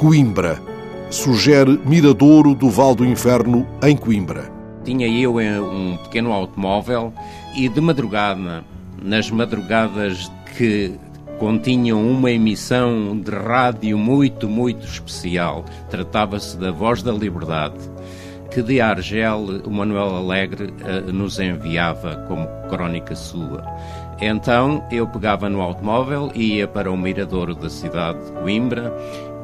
Coimbra. Sugere Miradouro do Val do Inferno, em Coimbra. Tinha eu um pequeno automóvel e de madrugada, nas madrugadas que continham uma emissão de rádio muito, muito especial. Tratava-se da Voz da Liberdade, que de Argel o Manuel Alegre uh, nos enviava como crónica sua. Então eu pegava no automóvel, ia para o miradouro da cidade de Coimbra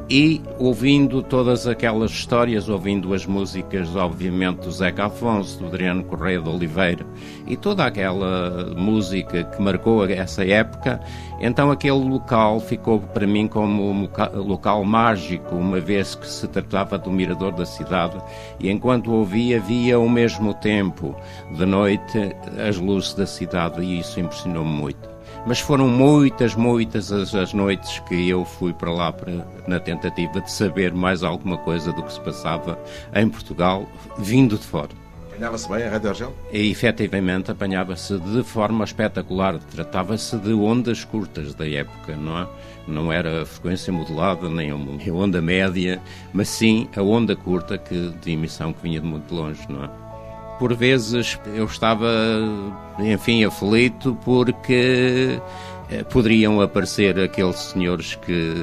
e ouvindo todas aquelas histórias, ouvindo as músicas, obviamente, do Zeca Afonso, do Adriano Correia de Oliveira e toda aquela música que marcou essa época, então aquele local ficou para mim como um local mágico, uma vez que se tratava do mirador da cidade. E enquanto ouvia, via ao mesmo tempo, de noite, as luzes da cidade e isso impressionou-me muito mas foram muitas, muitas as, as, noites que eu fui para lá para, na tentativa de saber mais alguma coisa do que se passava em Portugal, vindo de fora. Apanhava-se bem a Rádio Argel? E efetivamente apanhava-se de forma espetacular. Tratava-se de ondas curtas da época, não é? Não era frequência modulada, nem a onda média, mas sim a onda curta que, de emissão que vinha de muito longe, não é? Por vezes eu estava, enfim, aflito porque poderiam aparecer aqueles senhores que,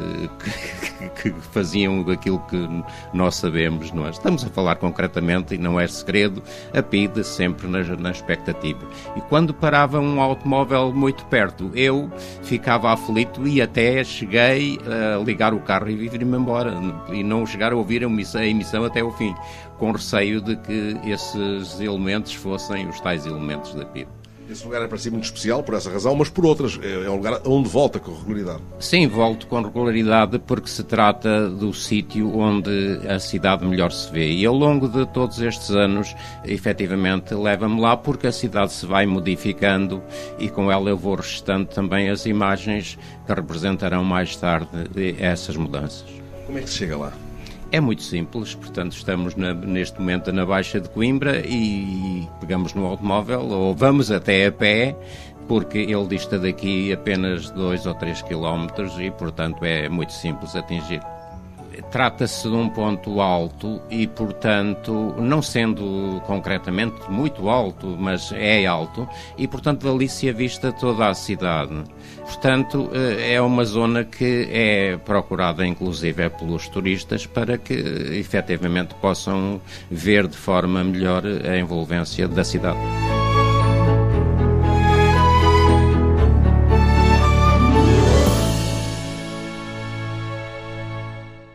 que, que, faziam aquilo que nós sabemos. Nós é? estamos a falar concretamente, e não é segredo, a PIDE sempre na, na expectativa. E quando parava um automóvel muito perto, eu ficava aflito e até cheguei a ligar o carro e vir-me embora, e não chegar a ouvir a emissão, a emissão até o fim, com receio de que esses elementos fossem os tais elementos da PIDE. Esse lugar é para si muito especial por essa razão, mas por outras. É, é um lugar onde volta com regularidade. Sim, volto com regularidade porque se trata do sítio onde a cidade melhor se vê. E ao longo de todos estes anos, efetivamente, leva-me lá porque a cidade se vai modificando e com ela eu vou registando também as imagens que representarão mais tarde essas mudanças. Como é que se chega lá? É muito simples, portanto, estamos na, neste momento na Baixa de Coimbra e pegamos no automóvel ou vamos até a pé, porque ele dista daqui apenas 2 ou 3 quilómetros e, portanto, é muito simples atingir. Trata-se de um ponto alto e, portanto, não sendo concretamente muito alto, mas é alto, e, portanto, dali se avista toda a cidade. Portanto, eh, é uma zona que é procurada, inclusive, é pelos turistas para que, efetivamente, possam ver de forma melhor a envolvência da cidade.